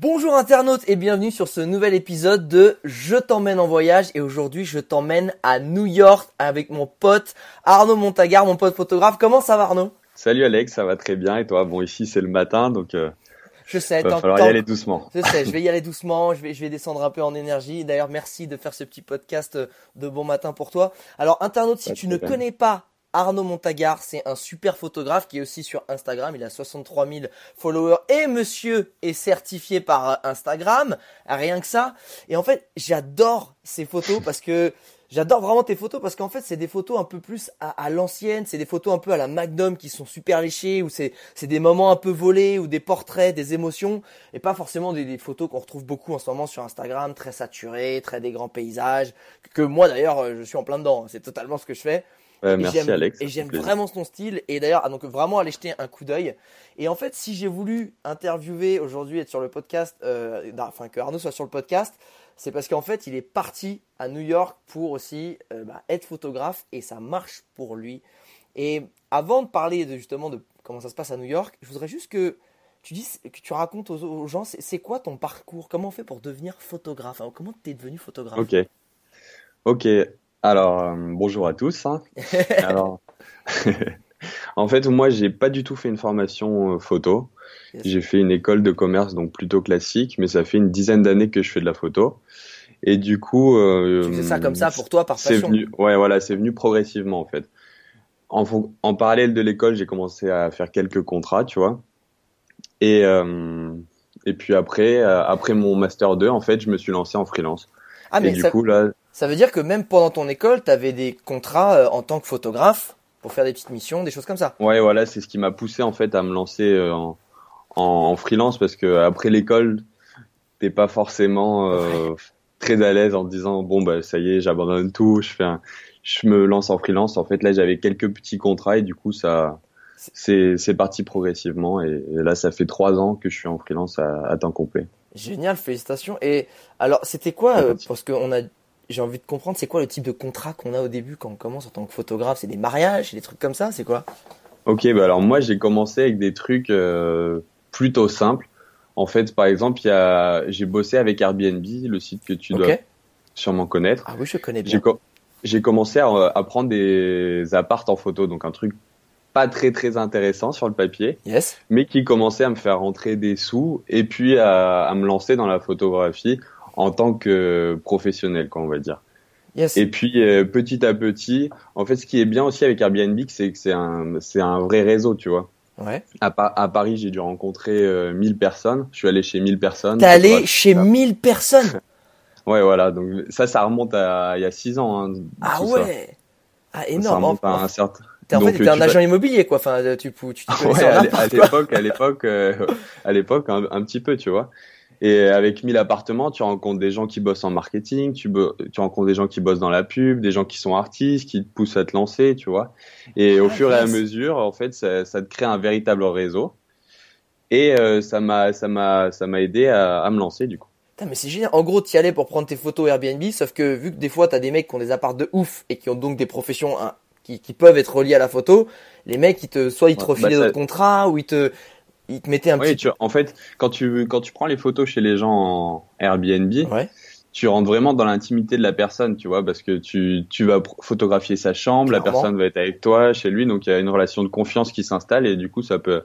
Bonjour internautes et bienvenue sur ce nouvel épisode de Je t'emmène en voyage et aujourd'hui je t'emmène à New York avec mon pote Arnaud Montagar, mon pote photographe. Comment ça va Arnaud? Salut Alex, ça va très bien et toi? Bon ici c'est le matin donc euh, Je sais, il va falloir y aller doucement. Je sais, je vais y aller doucement, je vais, je vais descendre un peu en énergie. D'ailleurs, merci de faire ce petit podcast de bon matin pour toi. Alors, internaute, si Pas tu ne connais pas Arnaud Montagar, c'est un super photographe qui est aussi sur Instagram. Il a 63 000 followers et monsieur est certifié par euh, Instagram. Rien que ça. Et en fait, j'adore ces photos parce que J'adore vraiment tes photos parce qu'en fait c'est des photos un peu plus à, à l'ancienne, c'est des photos un peu à la Magnum qui sont super léchées ou c'est c'est des moments un peu volés ou des portraits, des émotions et pas forcément des, des photos qu'on retrouve beaucoup en ce moment sur Instagram, très saturées, très des grands paysages que moi d'ailleurs euh, je suis en plein dedans, c'est totalement ce que je fais. Ouais, merci Alex. Et j'aime vraiment ton style. Et d'ailleurs, ah, donc vraiment aller jeter un coup d'œil. Et en fait, si j'ai voulu interviewer aujourd'hui, être sur le podcast, euh, enfin que Arnaud soit sur le podcast, c'est parce qu'en fait, il est parti à New York pour aussi euh, bah, être photographe et ça marche pour lui. Et avant de parler de, justement de comment ça se passe à New York, je voudrais juste que tu dises, que tu racontes aux, aux gens, c'est quoi ton parcours? Comment on fait pour devenir photographe? Comment tu es devenu photographe? Ok. Ok. Alors euh, bonjour à tous. hein. Alors en fait moi j'ai pas du tout fait une formation euh, photo. Yes. J'ai fait une école de commerce donc plutôt classique, mais ça fait une dizaine d'années que je fais de la photo. Et du coup, euh, Tu fais ça comme ça pour toi, par C'est passion venu, ouais, voilà, c'est venu progressivement en fait. En, fon- en parallèle de l'école, j'ai commencé à faire quelques contrats, tu vois. Et euh, et puis après, euh, après mon master 2, en fait, je me suis lancé en freelance. Ah, et mais du ça, coup là, Ça veut dire que même pendant ton école, tu avais des contrats euh, en tant que photographe pour faire des petites missions, des choses comme ça. ouais, voilà, c'est ce qui m'a poussé en fait à me lancer euh, en, en, en freelance parce que après l'école, t'es pas forcément euh, très à l'aise en te disant bon bah ça y est, j'abandonne tout, je fais un, je me lance en freelance. En fait, là, j'avais quelques petits contrats et du coup ça c'est c'est parti progressivement et, et là ça fait trois ans que je suis en freelance à, à temps complet. Génial, félicitations. Et alors, c'était quoi euh. Parce que on a, j'ai envie de comprendre, c'est quoi le type de contrat qu'on a au début quand on commence en tant que photographe? C'est des mariages, c'est des trucs comme ça, c'est quoi? Ok, bah alors moi j'ai commencé avec des trucs euh, plutôt simples. En fait, par exemple, y a, j'ai bossé avec Airbnb, le site que tu dois Ok. sûrement connaître. Ah oui, je connais bien. J'ai co- j'ai commencé à, à prendre des appartes en photo, donc un truc pas très très intéressant sur le papier, Yes. mais qui commençait à me faire rentrer des sous et puis à, à me lancer dans la photographie en tant que professionnel, quoi, on va dire. Yes. Et puis euh, petit à petit, en fait, ce qui est bien aussi avec Airbnb, c'est que c'est un, c'est un vrai réseau, tu vois. Ouais. À, Pa- à Paris, j'ai dû rencontrer euh, 1000 personnes. Je suis allé chez 1000 personnes. T'es allé chez 1000 personnes. Ouais, voilà. Donc ça, ça remonte à il y a 6 ans. Hein, Ah ça. ouais. Ah Ça énorme. remonte En- à un certain. t'es- en fait, donc, t'étais euh, un tu agent immobilier, quoi. Enfin, tu, tu Ouais, en à l'époque, à l'époque, euh, à l'époque, un, un petit peu, tu vois. Et avec 1000 appartements, tu rencontres des gens qui bossent en marketing, tu, rencontres des gens qui bossent dans la pub, des gens qui sont artistes, qui te poussent à te lancer, tu vois. Et au Ah, fur et à mesure, en fait, ça, ça te crée un véritable réseau. Et euh, ça m'a, ça m'a, ça m'a aidé à, à me lancer, du coup. Putain, mais c'est génial. En gros, t'y allais pour prendre tes photos Airbnb, sauf que vu que des fois t'as des mecs qui ont des apparts de ouf et qui ont donc des professions hein, qui, qui peuvent être reliées à la photo, les mecs ils te soit ils te Ouais, refilaient bah, ça- d'autres contrats ou ils te ils te mettaient un Oui, petit tu, en fait, quand tu, quand tu prends les photos chez les gens en Airbnb, ouais tu rentres vraiment dans l'intimité de la personne, tu vois, parce que tu, tu vas photographier sa chambre, la personne va être avec toi, chez lui, donc il y a une relation de confiance qui s'installe et du coup, ça peut,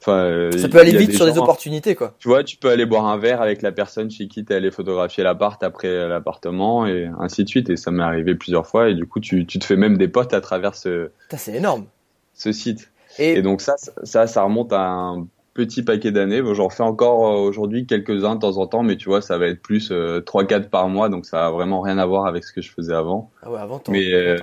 Enfin, ça peut aller vite sur des opportunités, quoi. Tu vois, tu peux aller boire un verre avec la personne chez qui tu es allé photographier l'appart après l'appartement et ainsi de suite. Et ça m'est arrivé plusieurs fois. Et du coup, tu, tu te fais même des potes à travers ce. C'est énorme. Ce site. Et... donc ça, ça, ça remonte à un petit paquet d'années. J'en fais encore euh, aujourd'hui quelques-uns de temps en temps, mais tu vois, ça va être plus euh, 3-4 par mois, donc ça a vraiment rien à voir avec ce que je faisais avant. Ah ouais, avant, mais, euh,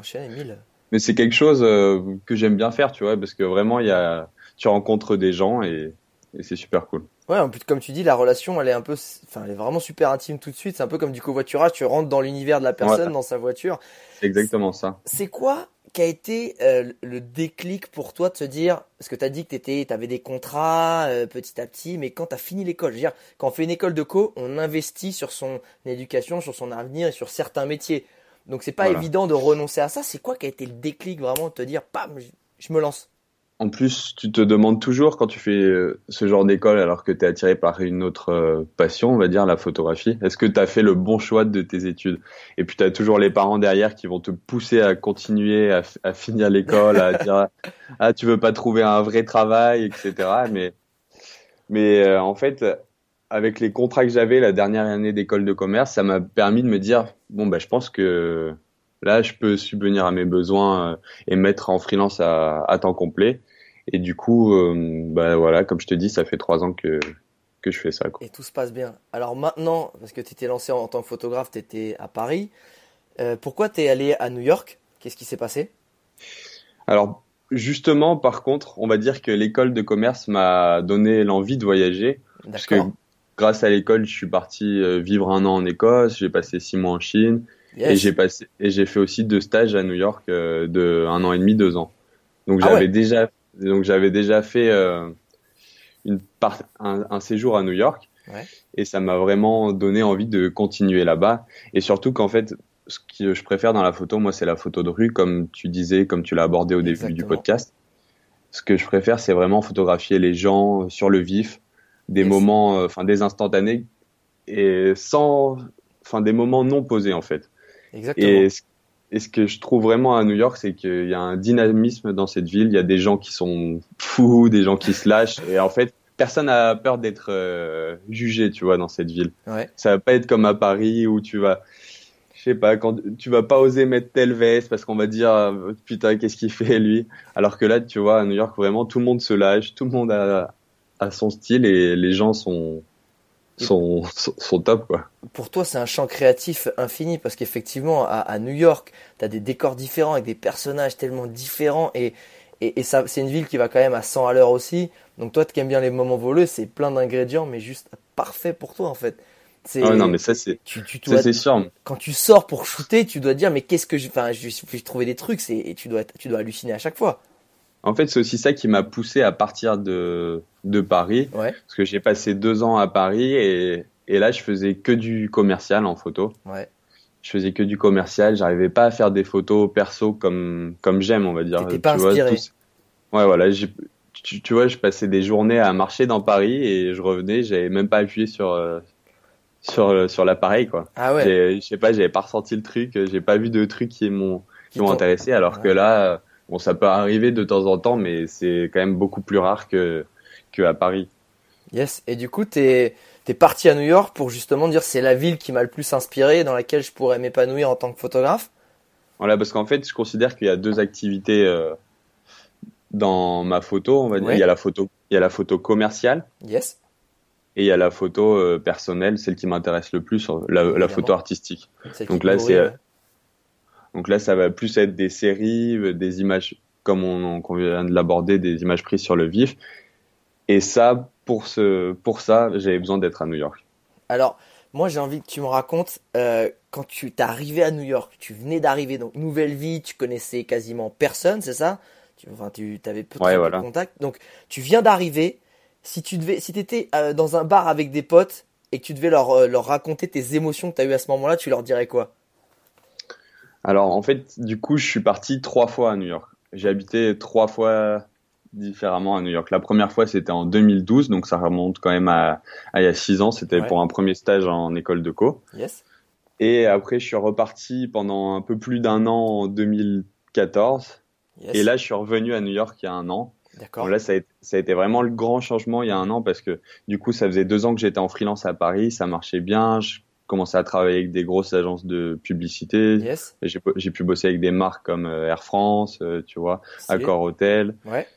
mais c'est quelque chose euh, que j'aime bien faire, tu vois, parce que vraiment, il y a, tu rencontres des gens et, et c'est super cool. Ouais, en plus, comme tu dis, la relation, elle est un peu, enfin, elle est vraiment super intime tout de suite. C'est un peu comme du covoiturage. Tu rentres dans l'univers de la personne, dans sa voiture. C'est exactement ça. C'est quoi qui a été euh, le déclic pour toi de se dire, parce que tu as dit que tu avais des contrats euh, petit à petit, mais quand tu as fini l'école, je veux dire, quand on fait une école de co, on investit sur son éducation, sur son avenir et sur certains métiers. Donc c'est pas évident de renoncer à ça. C'est quoi qui a été le déclic vraiment de te dire, pam, je me lance? En plus, tu te demandes toujours quand tu fais euh, ce genre d'école alors que tu es attiré par une autre euh, passion, on va dire la photographie, est-ce que tu as fait le bon choix de tes études? Et puis tu as toujours les parents derrière qui vont te pousser à continuer à, finir l'école, à dire ah tu veux pas trouver un vrai travail, etc. Mais mais euh, en fait, avec les contrats que j'avais la dernière année d'école de commerce, ça m'a permis de me dire bon bah je pense que Là, je peux subvenir à mes besoins euh, et mettre en freelance à, à temps complet. Et du coup, euh, bah voilà, comme je te dis, ça fait trois ans que, que je fais ça. Quoi. Et tout se passe bien. Alors maintenant, parce que tu étais lancé en, tant que photographe, tu étais à Paris. Euh, pourquoi tu es allé à New York? Qu'est-ce qui s'est passé? Alors, justement, par contre, on va dire que l'école de commerce m'a donné l'envie de voyager. Parce que grâce à l'école, je suis parti vivre un an en Écosse, j'ai passé six mois en Chine, et j'ai passé et j'ai fait aussi deux stages à New York euh, de un an et demi, deux ans. Donc ah j'avais déjà donc j'avais déjà fait euh, une part, un, un, séjour à New York ouais. et ça m'a vraiment donné envie de continuer là-bas et surtout qu'en fait ce que je préfère dans la photo moi c'est la photo de rue comme tu disais comme tu l'as abordé au début du podcast. Ce que je préfère c'est vraiment photographier les gens sur le vif, des moments euh, enfin des instantanés et sans enfin des moments non posés en fait. Exactement. Et, et, ce que je trouve vraiment à New York, c'est qu'il y a un dynamisme dans cette ville. Il y a des gens qui sont fous, des gens qui se lâchent. Et en fait, personne n'a peur d'être euh, jugé, tu vois, dans cette ville. Ouais. Ça va pas être comme à Paris où tu vas, je sais pas, quand tu vas pas oser mettre telle veste parce qu'on va dire putain qu'est-ce qu'il fait lui? Alors que là, tu vois, à New York, vraiment tout le monde se lâche, tout le monde a, a son style et les gens sont sont, sont top quoi. Pour toi, c'est un champ créatif infini parce qu'effectivement, à, à, New York, tu as des décors différents avec des personnages tellement différents et, et, et ça, c'est une ville qui va quand même à 100 à l'heure aussi. Donc toi, qui aimes bien les moments voleux, c'est plein d'ingrédients, mais juste parfait pour toi en fait. C'est, ah non, mais ça c'est, tu, tu ça c'est sûr. Quand tu sors pour shooter, tu dois dire mais qu'est-ce que je, enfin, je vais trouver des trucs, et tu dois, tu dois halluciner à chaque fois. En fait, c'est aussi ça qui m'a poussé à partir de, de Paris. Ouais. Parce que j'ai passé deux ans à Paris et, et là, je faisais que du commercial en photo. Ouais. Je faisais que du commercial. J'arrivais pas à faire des photos perso comme, comme j'aime, on va dire. T'étais pas tu inspiré. Vois, Ouais, voilà. Tu, tu, vois, je passais des journées à marcher dans Paris et je revenais, j'avais même pas appuyé sur, euh, sur, sur l'appareil, quoi. Ah ouais. Je sais pas, j'avais pas ressenti le truc, j'ai pas vu de trucs qui m'ont, qui m'ont intéressé, alors que là, Bon, ça peut arriver de temps en temps, mais c'est quand même beaucoup plus rare que, que à Paris. Yes. Et du coup, t'es es parti à New York pour justement dire c'est la ville qui m'a le plus inspiré, dans laquelle je pourrais m'épanouir en tant que photographe? Voilà, parce qu'en fait, je considère qu'il y a deux activités euh, dans ma photo. On va dire, il y a la photo, il y a la photo commerciale. Yes. Et il y a la photo euh, personnelle, celle qui m'intéresse le plus, la, la photo artistique. Donc là, c'est donc là, ça va plus être des séries, euh, des images, comme on, vient de l'aborder, des images prises sur le vif. Et ça, pour, ce, pour ça, j'avais besoin d'être à New York. Alors, moi, j'ai envie que tu me racontes, euh, quand tu t'es arrivé à New York, tu venais d'arriver, donc nouvelle vie, tu connaissais quasiment personne, c'est ça? Tu, Enfin, tu avais peu de contact. Donc, tu viens d'arriver. Si tu devais, si étais euh, dans un bar avec des potes et que tu devais leur, leur raconter tes émotions que tu as eues à ce moment-là, tu leur dirais quoi? Alors en fait, du coup, je suis parti trois fois à New York. J'ai habité trois fois différemment à New York. La première fois, c'était en 2012, donc ça remonte quand même à, il y a six ans. C'était pour un premier stage en école de co. Yes. Et après, je suis reparti pendant un peu plus d'un an en 2014. Yes. Et là, je suis revenu à New York il y a un an. D'accord. Là, ça a, été, ça a, été, vraiment le grand changement il y a un an parce que du coup, ça faisait deux ans que j'étais en freelance à Paris, ça marchait bien, je commençais à travailler avec des grosses agences de publicité. Yes. J'ai pu bosser avec des marques comme euh, Air France, euh, tu vois, Accor Hotel. Ouais.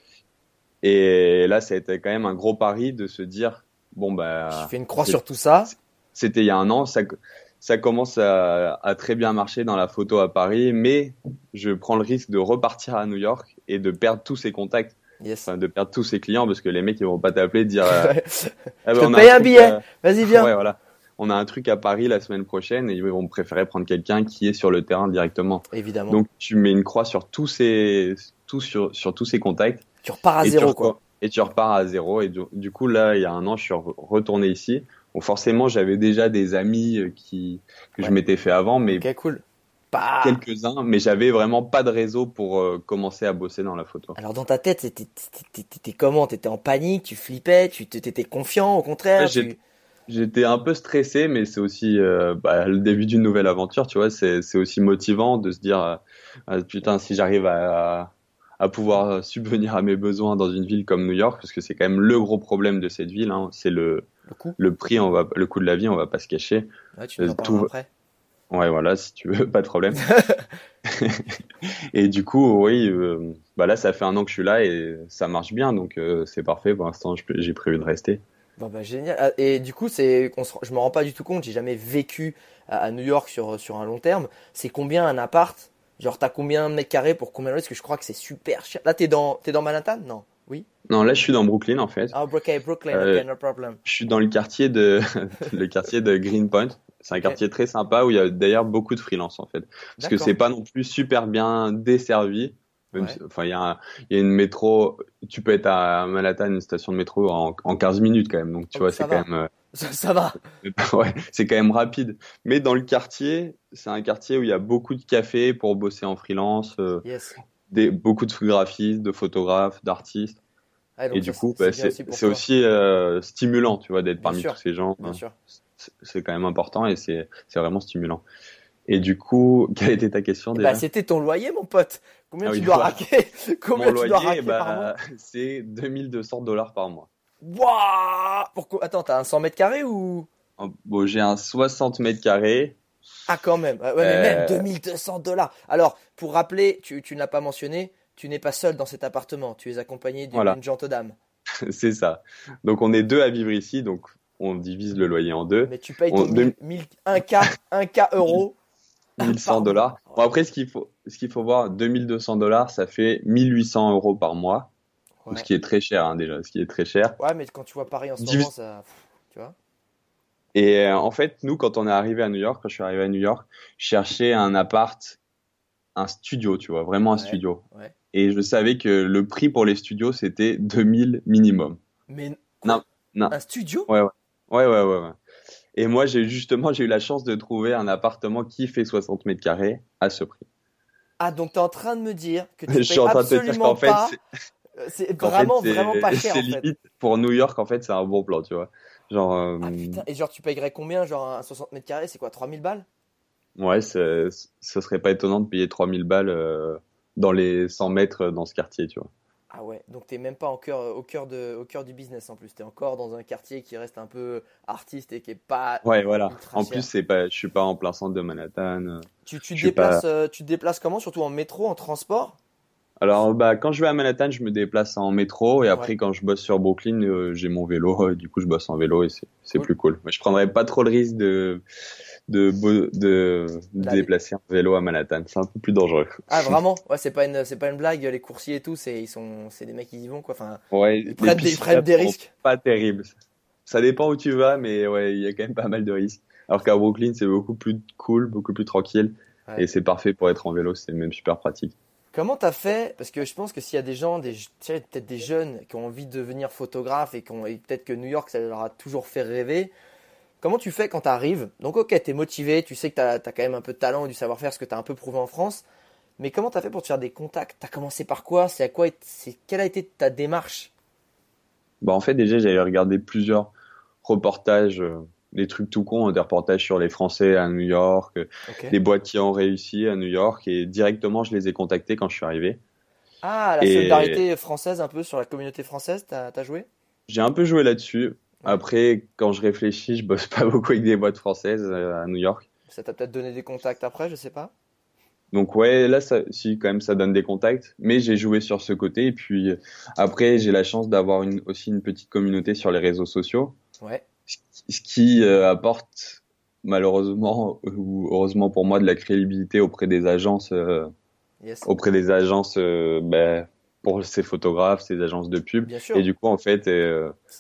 Et là, ça a été quand même un gros pari de se dire, bon, bah. Je fais une croix sur tout ça. C'était il y a un an, ça, ça commence à, à, très bien marcher dans la photo à Paris, mais je prends le risque de repartir à New York et de perdre tous ces contacts. Yes. Enfin, de perdre tous ces clients parce que les mecs ils vont pas t'appeler dire euh, ah je te paye un, billet vas-y viens ouais voilà on a un truc à Paris la semaine prochaine et ils vont préférer prendre quelqu'un qui est sur le terrain directement. Évidemment. Donc tu mets une croix sur tous ces tout sur sur tous ces contacts. Tu repars à zéro quoi. et tu repars à zéro. Et du, du, coup là il y a un an je suis retourné ici. Bon, forcément, j'avais déjà des amis euh, qui que je m'étais fait avant, mais cool. quelques-uns, mais j'avais vraiment pas de réseau pour euh, commencer à bosser dans la photo. Alors dans ta tête, t'étais comment? T'étais en panique, tu flippais, tu t'étais confiant, au contraire J'étais un peu stressé, mais c'est aussi euh, bah, le début d'une nouvelle aventure, tu vois. C'est aussi motivant de se dire, ah, putain, si j'arrive à, à pouvoir subvenir à mes besoins dans une ville comme New York, parce que c'est quand même le gros problème de cette ville, hein, c'est le le, prix, on va, le coût de la vie, on va pas se cacher. Ouais, tu nous en Tout... après. Ouais, voilà, si tu veux, pas de problème. et du coup, oui, euh, bah là, ça fait un an que je suis là et ça marche bien, donc euh, c'est parfait. Pour l'instant, j'ai prévu de rester. Bon, bah, génial. Ah, et du coup, c'est, je me rends pas du tout compte. J'ai jamais vécu à, New York sur sur un long terme. C'est combien un appart? Genre, t'as combien de mètres carrés pour combien de Parce que je crois que c'est super cher. Là, t'es dans, t'es dans Manhattan? Non Oui? Non, là, je suis dans Brooklyn, en fait. Ah, ok, Brooklyn, euh, ok, no problem. Je suis dans le quartier de, le quartier de Greenpoint. C'est un quartier très sympa où il y a d'ailleurs beaucoup de freelance, en fait. Parce que c'est pas non plus super bien desservi. Enfin, il y, a y a une métro, tu peux être à Manhattan, une station de métro en, en 15 minutes quand même. Donc, tu vois, c'est quand même, euh, ça, va. ouais, c'est quand même rapide. Mais dans le quartier, c'est un quartier où il y a beaucoup de cafés pour bosser en freelance, euh, des, beaucoup de photographistes, de photographes, d'artistes. et du coup, bah, c'est aussi euh, stimulant, tu vois, d'être parmi tous ces gens. Hein. C'est quand même important et c'est vraiment stimulant. Et du coup, quelle était ta question eh bah, C'était ton loyer, mon pote. Combien ah tu dois raquer Combien Mon tu dois raquer par mois C'est 2200 dollars par mois. Waouh Pourquoi Attends, t'as un 100 mètres carrés ou? Oh, Bon, j'ai un 60 mètres carrés. Ah, quand même. Ouais, mais même 2200 euh. dollars. Alors, pour rappeler, tu, tu n'as pas mentionné, tu n'es pas seul dans cet appartement. Tu es accompagné d'une voilà. dame. C'est ça. Donc, on est deux à vivre ici. Donc, on divise le loyer en deux. Mais tu payes ton 1K, 1K euros. 1100 dollars. Bon, après, ce qu'il faut, ce qu'il faut voir, 2200 dollars, ça fait 1800 euros par mois. Ce qui est très cher hein, déjà, ce qui est très cher. Ouais, mais quand tu vois Paris en ce moment, ça, tu vois. Et euh, en fait, nous, quand on est arrivé à New York, quand je suis arrivé à New York, je cherchais un appart, un studio, tu vois, vraiment un studio. Et je savais que le prix pour les studios, c'était 2000 minimum. Mais non, non. Un studio? Ouais, ouais, ouais, ouais, ouais. Et moi, j'ai justement, j'ai eu la chance de trouver un appartement qui fait 60 mètres carrés à ce prix. Ah, donc tu es en train de me dire que tu payes absolument pas euh, c'est vraiment, vraiment pas cher. C'est limite pour New York, en fait, c'est un bon plan, tu vois. Genre, euh, ah, putain. Et genre, tu payerais combien Genre, un 60 mètres carrés, c'est quoi 3000 balles? Ouais, ce serait pas étonnant de payer 3000 balles euh, dans les 100 mètres dans ce quartier, tu vois. Ah ouais, donc t'es même pas au cœur, au, cœur de, au cœur du business en plus. T'es encore dans un quartier qui reste un peu artiste et qui est pas. Ouais, voilà. En plus, c'est pas, je suis pas en plein centre de Manhattan. Tu, tu, déplaces, tu te déplaces comment? Surtout en métro, en transport? Alors, bah, quand je vais à Manhattan, je me déplace en métro et après, quand je bosse sur Brooklyn, euh, j'ai mon vélo. du coup, je bosse en vélo et c'est plus cool. Mais je prendrais pas trop le risque de de de, de déplacer en vélo à Manhattan. C'est un peu plus dangereux. Ah vraiment? Ouais, c'est pas une c'est pas une blague. Les coursiers et tout, c'est ils sont c'est des mecs qui y vont quoi. Enfin, ouais, ils prennent, des, ils prennent des risques. Pas terrible. Ça dépend où tu vas, mais ouais, il y a quand même pas mal de risques. Alors qu'à Brooklyn, c'est beaucoup plus cool, beaucoup plus tranquille. Et c'est parfait pour être en vélo, c'est même super pratique. Comment t'as fait? Parce que je pense que s'il y a des gens, des, peut-être des jeunes qui ont envie de devenir photographe et, et peut-être que New York, ça leur a toujours fait rêver. Comment tu fais quand tu arrives Donc ok, tu es motivé, tu sais que tu as, quand même un peu de talent et du savoir-faire, ce que tu as un peu prouvé en France. Mais comment tu as fait pour te faire des contacts? Tu as commencé par quoi? C'est à quoi Quelle a été ta démarche? Bah En fait, déjà, j'avais regardé plusieurs reportages euh, des trucs tout cons, des reportages sur les Français à New York, des boîtes qui ont réussi à New York, et directement je les ai contactés quand je suis arrivé. Ah, la solidarité française, un peu sur la communauté française, t'as as joué? J'ai un peu joué là-dessus. Après, quand je réfléchis, je bosse pas beaucoup avec des boîtes françaises euh, à New York. Ça t'a peut-être donné des contacts après, je sais pas. Donc ouais, là, ça, si quand même, ça donne des contacts. Mais j'ai joué sur ce côté. Et puis après, j'ai la chance d'avoir une, aussi une petite communauté sur les réseaux sociaux. Ouais. Ce qui euh, apporte malheureusement ou heureusement pour moi de la crédibilité auprès des agences, euh, auprès des agences euh, ben, pour ces photographes, ces agences de pub. Et du coup, en fait,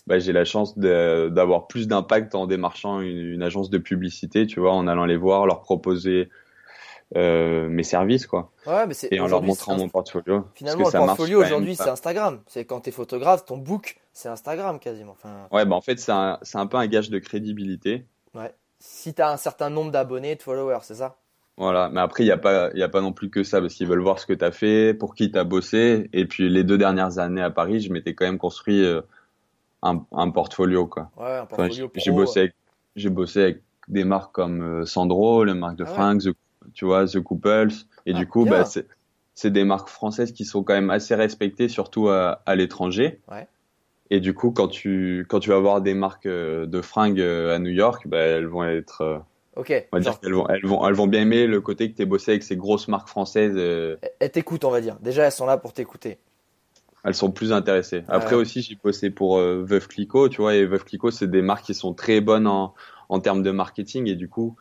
ben, j'ai la chance d'avoir plus d'impact en démarchant une, une, agence de publicité, tu vois, en allant les voir, leur proposer euh, mes services quoi. Ouais, mais et en leur montrant mon portfolio. Finalement, le portfolio aujourd'hui c'est Instagram. C'est quand tu es photographe, ton book c'est Instagram quasiment. Enfin... Ouais, bah en fait c'est un, un, peu un gage de crédibilité. Ouais. Si tu as un certain nombre d'abonnés, de followers, c'est ça? Voilà, mais après il n'y a, pas, y a pas non plus que ça parce qu'ils veulent voir ce que tu as fait, pour qui tu as bossé. Et puis les deux dernières années à Paris, je m'étais quand même construit euh, un, un, portfolio quoi. Ouais, un portfolio J'ai bossé, avec, bossé avec des marques comme euh, Sandro, les marques de ah Frank, The tu vois, The Couples. Et du ah, coup, bah, c'est des marques françaises qui sont quand même assez respectées, surtout à, à l'étranger. Ouais. Et du coup, quand tu, quand tu vas voir des marques euh, de fringues à New York, bah, elles vont être. Euh, ok. On va dire qu'elles vont, elles vont, elles vont bien aimer le côté que tu es bossé avec ces grosses marques françaises. Elles t'écoutent, on va dire. Déjà, elles sont là pour t'écouter. Elles sont plus intéressées. Après aussi, j'ai bossé pour Veuve Clicquot, tu vois, et Veuve Clicquot, c'est des marques qui sont très bonnes en, en termes de marketing, et du coup,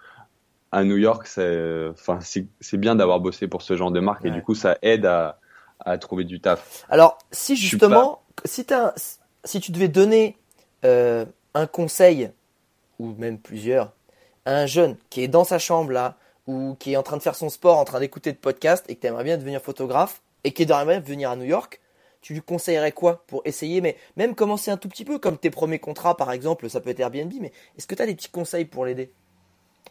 à New York, c'est enfin, c'est bien d'avoir bossé pour ce genre de marque et du coup, ça aide à, à trouver du taf. Alors, si justement, si, as, si tu devais donner euh, un conseil, ou même plusieurs, un jeune qui est dans sa chambre là, ou qui est en train de faire son sport, en train d'écouter de podcast et que tu aimerais bien devenir photographe et qui aimerait bien venir à New York, tu lui conseillerais quoi pour essayer, mais même commencer un tout petit peu, comme tes premiers contrats par exemple, ça peut être Airbnb, mais est-ce que tu as des petits conseils pour l'aider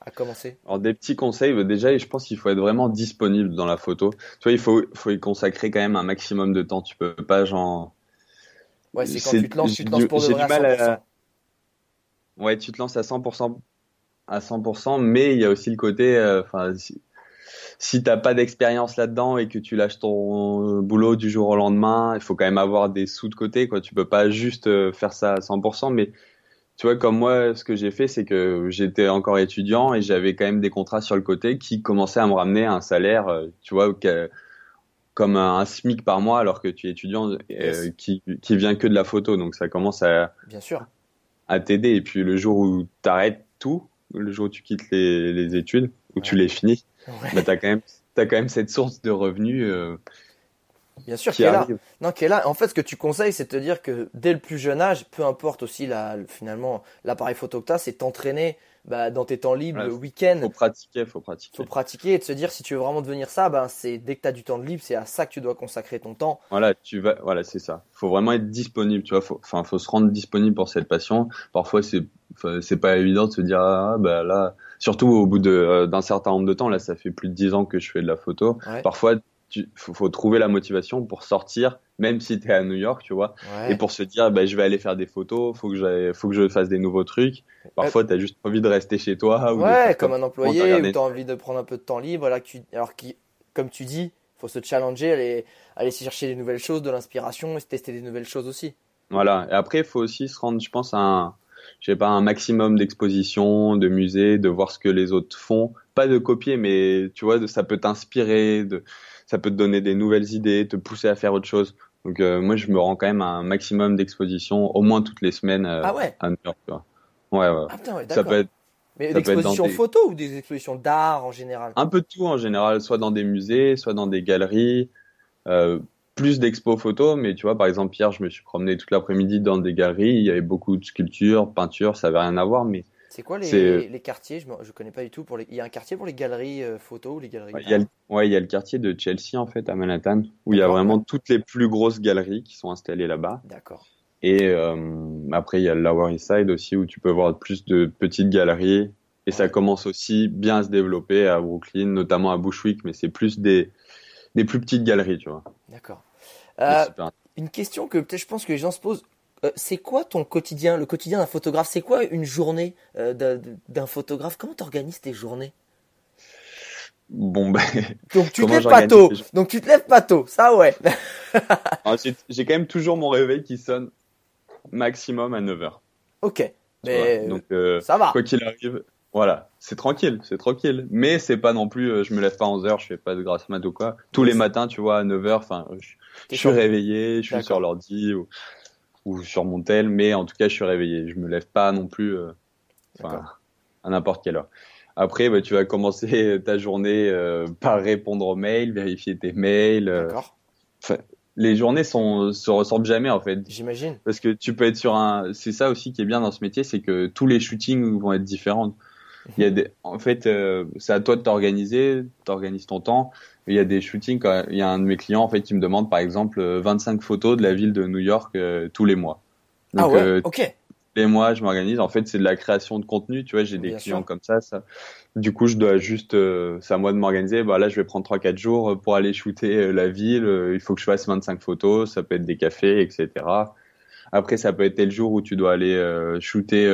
à commencer? Alors des petits conseils, bah, déjà, je pense qu'il faut être vraiment disponible dans la photo. Tu vois, il faut, faut y consacrer quand même un maximum de temps. Tu peux pas genre. Ouais, c'est quand tu te lances, tu te lances pour de vrai à 100%. Ouais, tu te lances à 100%, à 100%, mais il y a aussi le côté, euh, enfin, si, si t'as pas d'expérience là-dedans et que tu lâches ton boulot du jour au lendemain, il faut quand même avoir des sous de côté, quoi. Tu peux pas juste euh, faire ça à 100%, mais tu vois, comme moi, ce que j'ai fait, c'est que j'étais encore étudiant et j'avais quand même des contrats sur le côté qui commençaient à me ramener un salaire, euh, tu vois, comme un, SMIC par mois alors que tu es étudiant euh, qui, qui vient que de la photo. Donc ça commence à, Bien sûr. à t'aider. Et puis le jour où tu arrêtes tout, le jour où tu quittes les, les études, où tu les finis, bah, tu as, quand même, as quand même cette source de revenus. Euh, Bien sûr, qui est là. Non, qui est là. En fait, ce que tu conseilles, c'est de te dire que dès le plus jeune âge, peu importe aussi la, finalement l'appareil photo que tu as, c'est t'entraîner bah, dans tes temps libres, le week-end. Faut pratiquer, faut pratiquer. Faut pratiquer et de se dire si tu veux vraiment devenir ça, ben c'est dès que tu as du temps de libre, c'est à ça que tu dois consacrer ton temps. Voilà, tu vas, voilà, c'est ça. Faut vraiment être disponible, tu vois. Faut, enfin, faut se rendre disponible pour cette passion. parfois, c'est, c'est pas évident de se dire ah bah là, surtout au bout de euh, d'un certain nombre de temps. Là, ça fait plus de dix ans que je fais de la photo. Parfois il faut, trouver la motivation pour sortir, même si tu es à New York, tu vois, et pour se dire, bah, je vais aller faire des photos, faut que faut que je fasse des nouveaux trucs. Parfois, tu as juste envie de rester chez toi. ouais, comme un employé, ou tu as envie de prendre un peu de temps libre. Tu, alors qui, comme tu dis, faut se challenger, aller, aller chercher des nouvelles choses, de l'inspiration, et tester des nouvelles choses aussi. Voilà, et après, il faut aussi se rendre, je pense, à un, je sais pas, un maximum d'expositions, de musées, de voir ce que les autres font. Pas de copier, mais tu vois, ça peut t'inspirer, de ça peut te donner des nouvelles idées, te pousser à faire autre chose. Donc euh, moi, je me rends quand même à un maximum d'expositions, au moins toutes les semaines euh, ah ouais. à New York. Ouais, ouais. Ah putain, ouais ça peut être mais des expositions photos ou des expositions d'art en général? Un peu de tout en général, soit dans des musées, soit dans des galeries, euh, plus d'expos photos. Mais tu vois, par exemple, hier, je me suis promené toute l'après-midi dans des galeries. Il y avait beaucoup de sculptures, peintures, ça avait rien à voir, mais c'est quoi les, les, quartiers? Je, ne connais pas du tout. Pour les... Il y a un quartier pour les galeries euh, photos ou les galeries ouais, il, y a le... ouais, il y a le quartier de Chelsea en fait à Manhattan où il y a vraiment toutes les plus grosses galeries qui sont installées là-bas. D'accord. Et euh, après il y a le Lower East Side aussi où tu peux voir plus de petites galeries et ça commence aussi bien à se développer à Brooklyn, notamment à Bushwick, mais c'est plus des, des plus petites galeries, tu vois. D'accord. Euh, une question que peut-être je pense que les gens se posent euh, c'est quoi ton quotidien, le quotidien d'un photographe? C'est quoi une journée euh, d'un photographe? Comment tu organises tes journées? Bon ben. Donc tu te lèves pas tôt. Donc tu te lèves pas tôt, ça ouais. J'ai quand même toujours mon réveil qui sonne maximum à 9h. Ok. Mais donc euh, ça va. Quoi qu'il arrive, voilà, c'est tranquille, c'est tranquille. Mais c'est pas non plus, euh, je me lève pas à 11h, je fais pas de grasse mat ou quoi. Tous les matins, tu vois, à 9h, enfin, je, suis réveillé, je suis sur l'ordi ou, ou, sur mon tel, mais en tout cas, je suis réveillé. Je me lève pas non plus, euh, à n'importe quelle heure. Après, bah, tu vas commencer ta journée euh, par répondre aux mails, vérifier tes mails. D'accord les journées sont se ressemblent jamais en fait. J'imagine. Parce que tu peux être sur un c'est ça aussi qui est bien dans ce métier, c'est que tous les shootings vont être différents. Il y a des en fait euh, c'est à toi de t'organiser, t'organises ton temps. Il y a des shootings quand il y a un de mes clients en fait qui me demande par exemple 25 photos de la ville de New York euh, tous les mois. ah ouais, euh, OK les mois, je m'organise. En fait, c'est de la création de contenu. Tu vois, j'ai des clients comme ça, ça. Du coup, je dois juste, euh, c'est à moi de m'organiser. Bah là, je vais prendre trois quatre jours pour aller shooter euh, la ville. Euh, il faut que je fasse 25 photos. Ça peut être des cafés, etc. Après, ça peut être tel jour où tu dois aller shooter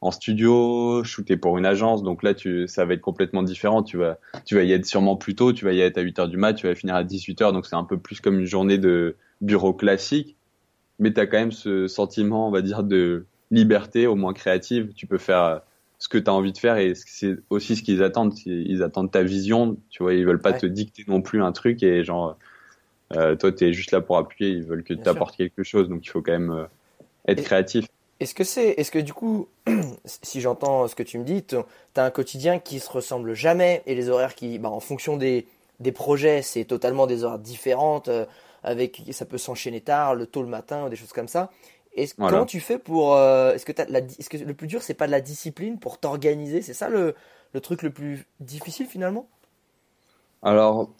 en studio, shooter pour une agence. Donc là, tu, ça va être complètement différent. Tu vas, tu vas y être sûrement plus tôt. Tu vas y être à 8 heures du mat. Tu vas finir à 18 heures. Donc c'est un peu plus comme une journée de bureau classique. Mais tu as quand même ce sentiment, on va dire, de liberté, au moins créative. Tu peux faire euh, ce que tu as envie de faire et c'est aussi ce qu'ils attendent. Ils attendent ta vision. Tu vois, ils veulent pas te dicter non plus un truc et genre, euh, toi, tu es juste là pour appuyer. Ils veulent que tu apportes quelque chose. Donc, il faut quand même euh, être créatif. Est-ce que c'est, est-ce que du coup, si j'entends ce que tu me dis, tu as un quotidien qui se ressemble jamais et les horaires qui, bah, en fonction des, des projets, c'est totalement des horaires différentes. avec, ça peut s'enchaîner tard, le tôt le matin, ou des choses comme ça. Est-ce, Comment tu fais pour. Euh, est-ce, que la, est-ce que le plus dur, c'est pas de la discipline pour t'organiser? C'est ça le, le, truc le plus difficile finalement? Alors,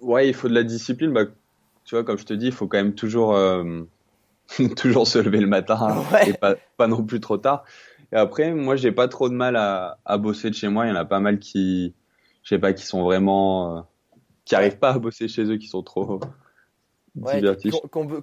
ouais, il faut de la discipline. Bah, tu vois, comme je te dis, il faut quand même toujours, euh, toujours se lever le matin et pas, pas, non plus trop tard. Et après, moi, j'ai pas trop de mal à, à, bosser de chez moi. Il y en a pas mal qui, je sais pas, qui sont vraiment. Euh, qui arrivent pas à bosser chez eux, qui sont trop ouais,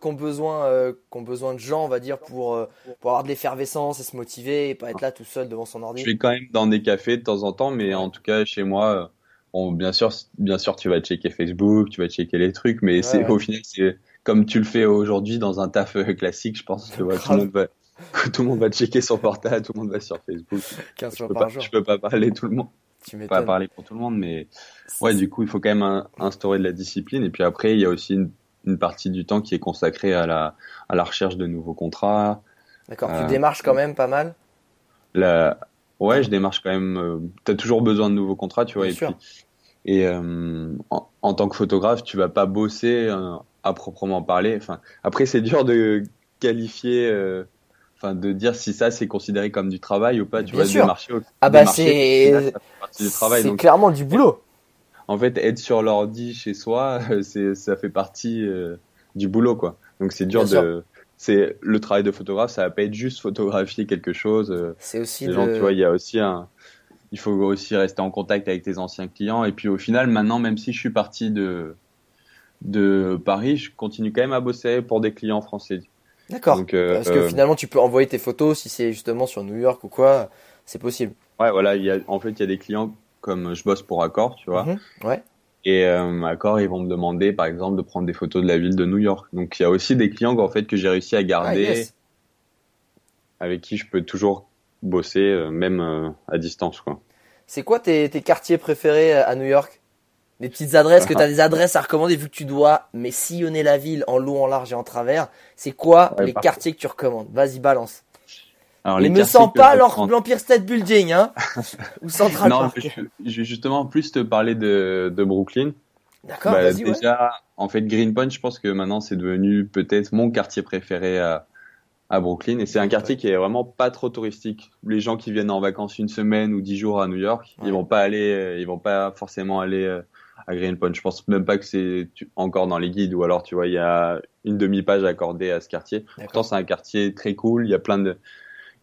qu'on besoin, euh, besoin de gens, on va dire, pour, euh, pour avoir de l'effervescence et se motiver et pas être là tout seul devant son ordi. Je vais quand même dans des cafés de temps en temps, mais en tout cas, chez moi, bon, bien sûr, bien sûr, tu vas checker Facebook, tu vas checker les trucs, mais c'est au final, c'est comme tu le fais aujourd'hui dans un taf euh, classique, je pense que tout le monde va, tout le monde va checker son portable, tout le monde va sur Facebook. 15 je, peux pas, je peux pas parler tout le monde. Tu peux pas parler pour tout le monde, mais ouais, du coup, il faut quand même instaurer de la discipline. Et puis après, il y a aussi une une partie du temps qui est consacrée à la, à la recherche de nouveaux contrats. D'accord, tu euh, démarches quand même pas mal la... Ouais, je démarche quand même. Euh, tu as toujours besoin de nouveaux contrats, tu vois. et puis, et euh, en, tant que photographe, tu vas pas bosser à proprement parler. Enfin, après, c'est dur de qualifier, enfin, de dire si ça c'est considéré comme du travail ou pas. Tu vas démarcher. Ah bah c'est. C'est clairement du boulot en fait, être sur l'ordi chez soi, c'est, ça fait partie euh, du boulot, quoi. Donc c'est dur de, c'est le travail de photographe, ça va pas être juste photographier quelque chose. Euh, c'est aussi. Les gens, tu vois, il y a aussi un, il faut aussi rester en contact avec tes anciens clients. Et puis au final, maintenant, même si je suis parti de de Paris, je continue quand même à bosser pour des clients français. D'accord. Euh, Parce que finalement, tu peux envoyer tes photos si c'est justement sur New York ou quoi, c'est possible. Ouais, voilà. Il y a, en fait, il y a des clients comme je bosse pour Accor, tu vois. Mhm, ouais. Et euh, Accor, ils vont me demander, par exemple, de prendre des photos de la ville de New York. Donc il y a aussi des clients en fait que j'ai réussi à garder, ah, avec qui je peux toujours bosser, euh, même euh, à distance, quoi. C'est quoi tes, tes, quartiers préférés à New York? Des petites adresses, que tu as des adresses à recommander vu que tu dois mais sillonner la ville en long, en large et en travers. C'est quoi les quartiers que tu recommandes? Vas-y, balance. Alors, ne me sens pas l'Empire State Building, hein Ou Central non, Je, vais justement plus te parler de, de Brooklyn. D'accord, bah, Déjà, en fait, Greenpoint, je pense que maintenant, c'est devenu peut-être mon quartier préféré à, à Brooklyn. Et c'est un quartier qui est vraiment pas trop touristique. Les gens qui viennent en vacances une semaine ou dix jours à New York, ils vont pas aller, euh, ils vont pas forcément aller euh, à Greenpoint. Je pense même pas que c'est encore dans les guides ou alors, tu vois, il y a une demi-page accordée à ce quartier. Pourtant, c'est un quartier très cool. Il y a plein de,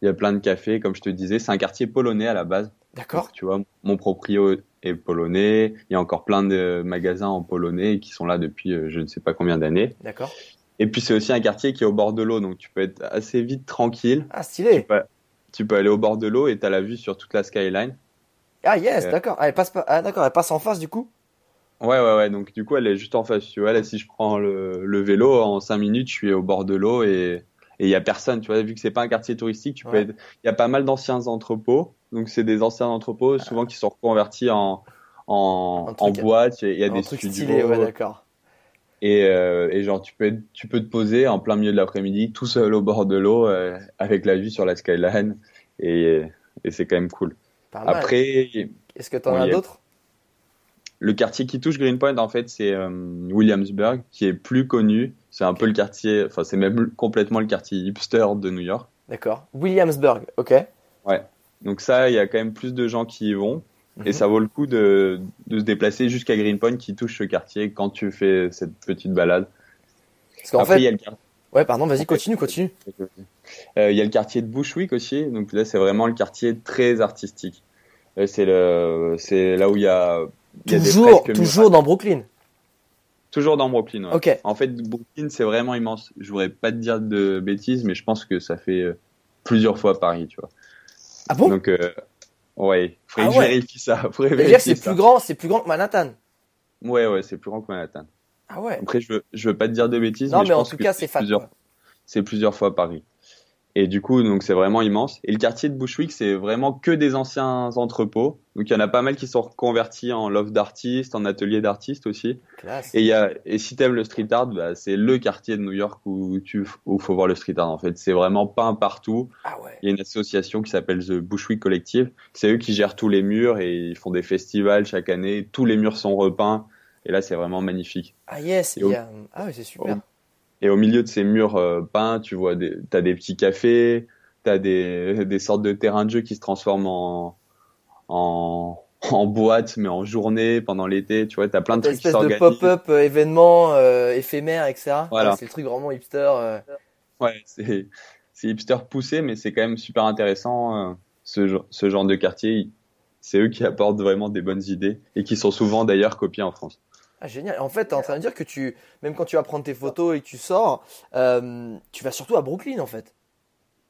il y a plein de cafés, comme je te disais. C'est un quartier polonais à la base. D'accord. Tu vois, mon proprio est polonais. Il y a encore plein de magasins en polonais qui sont là depuis euh, je ne sais pas combien d'années. D'accord. Et puis c'est aussi un quartier qui est au bord de l'eau, donc tu peux être assez vite tranquille. Ah, stylé. Tu peux, aller au bord de l'eau et tu as la vue sur toute la skyline. Ah yes, d'accord. Elle passe pas. Ah d'accord, elle passe en face du coup? Ouais, ouais, ouais. Donc du coup, elle est juste en face. Tu vois, là, si je prends le, le vélo en 5 minutes, je suis au bord de l'eau et il y a personne. Tu vois, vu que c'est pas un quartier touristique, tu peux. Il y a pas mal d'anciens entrepôts. Donc c'est des anciens entrepôts, ah. souvent qui sont reconvertis en en, en boîte. Il y a des studios. Stylé, ouais, d'accord. Et, euh, et, genre tu peux tu peux te poser en plein milieu de l'après-midi tout seul au bord de l'eau euh, avec la vue sur la skyline et, et c'est quand même cool. Après, est-ce que tu en as d'autres? Le quartier qui touche Greenpoint en fait c'est euh, Williamsburg qui est plus connu. C'est un peu le quartier, enfin c'est même complètement le quartier hipster de New York. D'accord. Williamsburg, ok. Ouais. Donc ça, il y a quand même plus de gens qui y vont. Et mhm. ça vaut le coup de, de se déplacer jusqu'à Greenpoint qui touche ce quartier quand tu fais cette petite balade. Parce qu'en fait, il y a le Ouais, pardon, vas-y, continue, continue. Euh, il y a le quartier de Bushwick aussi, donc là c'est vraiment le quartier très artistique. C'est le, c'est là où il y a, il toujours, toujours dans Brooklyn. Toujours dans Brooklyn. Ouais. En fait, Brooklyn c'est vraiment immense. Je voudrais pas te dire de bêtises, mais je pense que ça fait euh, plusieurs fois Paris, tu vois. Ah bon? Donc euh, Ouais, faudrait ah ouais. ça. c'est plus grand, c'est plus grand que Manhattan. Ouais, ouais, c'est plus grand que Manhattan. Ah ouais. Après, je veux, je veux pas te dire de bêtises, mais, je en tout cas, c'est plusieurs, c'est plusieurs fois Paris. Et du coup, donc c'est vraiment immense. Et le quartier de Bushwick, c'est vraiment que des anciens entrepôts. Donc il y en a pas mal qui sont reconvertis en loft d'artistes, en atelier d'artistes aussi. Et il y a et si t'aimes le street art, bah, c'est le quartier de New York où tu où faut voir le street art en fait. C'est vraiment peint partout. Ah ouais. Il y a une association qui s'appelle The Bushwick Collective. C'est eux qui gèrent tous les murs et ils font des festivals chaque année. Tous les murs sont repeints. Et là, c'est vraiment magnifique. Ah yes, il y a... ah c'est super. Et au milieu de ces murs euh, peints, tu vois, des, t'as des petits cafés, t'as des, des sortes de terrains de jeu qui se transforment en, en, en boîte, mais en journée, pendant l'été, tu vois, t'as plein de trucs qui s'organisent. espèce de pop-up euh, événements euh, éphémères, etc. Voilà. c'est le truc vraiment hipster. Euh. Ouais, c'est, c'est hipster poussé, mais c'est quand même super intéressant, ce, ce genre de quartier. C'est eux qui apportent vraiment des bonnes idées et qui sont souvent d'ailleurs copiés en France. Ah, génial. En fait, tu es en train de dire que tu, même quand tu vas prendre tes photos et que tu sors, euh, tu vas surtout à Brooklyn, en fait.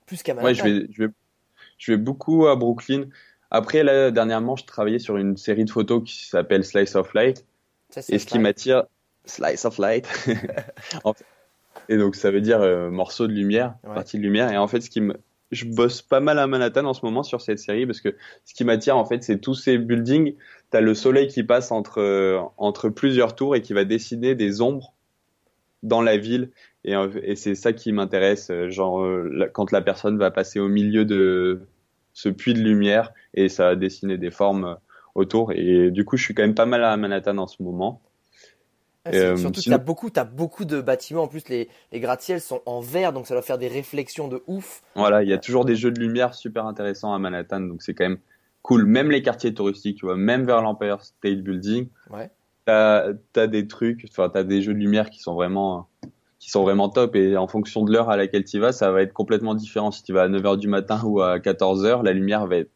Plus qu'à Manhattan. Ouais, je vais, je, vais, je vais beaucoup à Brooklyn. Après, là, dernièrement, je travaillais sur une série de photos qui s'appelle Slice of Light. et ce qui m'attire, Slice of Light. et donc, ça veut dire euh, morceau de lumière, partie de lumière. Et en fait, ce qui me, je bosse pas mal à Manhattan en ce moment sur cette série parce que ce qui m'attire en fait c'est tous ces buildings. T'as le soleil qui passe entre euh, entre plusieurs tours et qui va dessiner des ombres dans la ville et, et c'est ça qui m'intéresse. Euh, genre euh, quand la personne va passer au milieu de ce puits de lumière et ça va dessiner des formes autour et du coup je suis quand même pas mal à Manhattan en ce moment. Euh, surtout tu as beaucoup, as beaucoup de bâtiments. En plus, les, les gratte-ciels sont en verre, donc ça doit faire des réflexions de ouf. Voilà, il y a toujours des jeux de lumière super intéressants à Manhattan, donc c'est quand même cool. Même les quartiers touristiques, tu vois, même vers l'Empire State Building, ouais. t'as as des trucs, enfin t'as des jeux de lumière qui sont vraiment qui sont vraiment top et en fonction de l'heure à laquelle tu vas, ça va être complètement différent. Si tu vas à 9h du matin ou à 14h, la lumière va être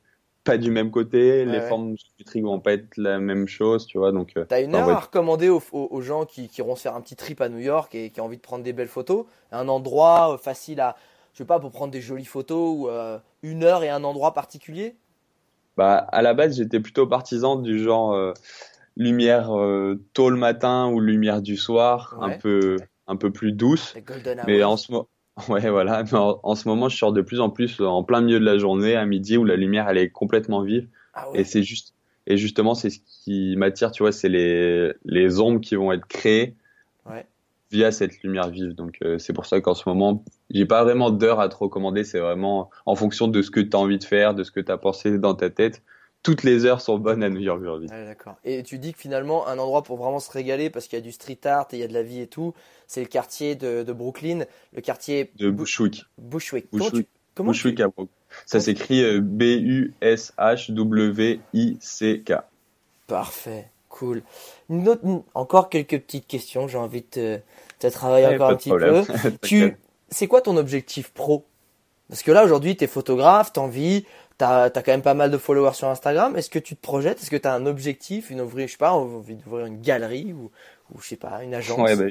pas du même côté, les formes géométriques vont pas être la même chose, tu vois. Donc, euh, t'as une heure à recommander aux, gens qui, qui iront se faire un petit trip à New York et qui ont envie de prendre des belles photos, un endroit euh, facile à, je sais pas, pour prendre des jolies photos ou euh, une heure et un endroit particulier. Bah, à la base, j'étais plutôt partisan du genre lumière tôt le matin ou lumière du soir, un peu, un peu plus douce. Mais en ce moment Ouais, voilà. Mais en, ce moment, je sors de plus en plus en plein milieu de la journée, à midi, où la lumière elle est complètement vive. Ah Et c'est juste, et justement, c'est ce qui m'attire, tu vois, c'est les les ombres qui vont être créées. Via cette lumière vive. Donc euh, c'est pour ça qu'en ce moment, j'ai pas vraiment d'heure à te recommander. C'est vraiment en fonction de ce que tu as envie de faire, de ce que tu as pensé dans ta tête toutes les heures sont bonnes à New York aujourd'hui. d'accord. Et tu dis que finalement, un endroit pour vraiment se régaler, parce qu'il y a du street art et il y a de la vie et tout, c'est le quartier de, Brooklyn, le quartier de Bushwick. Bushwick. Bushwick. Comment Bushwick à Brooklyn. Ça s'écrit euh, B-U-S-H-W-I-C-K. Parfait, cool. Une autre, encore quelques petites questions. J'ai envie de te, travailler encore un petit peu. tu, c'est quoi ton objectif pro? Parce que là aujourd'hui, tu es photographe, tu envie T'as as quand même pas mal de followers sur Instagram. Est-ce que tu te projettes? Est-ce que tu as un objectif, une ouvrir, je sais pas, envie d'ouvrir une galerie ou, ou je sais pas, une agence? Ouais, bah,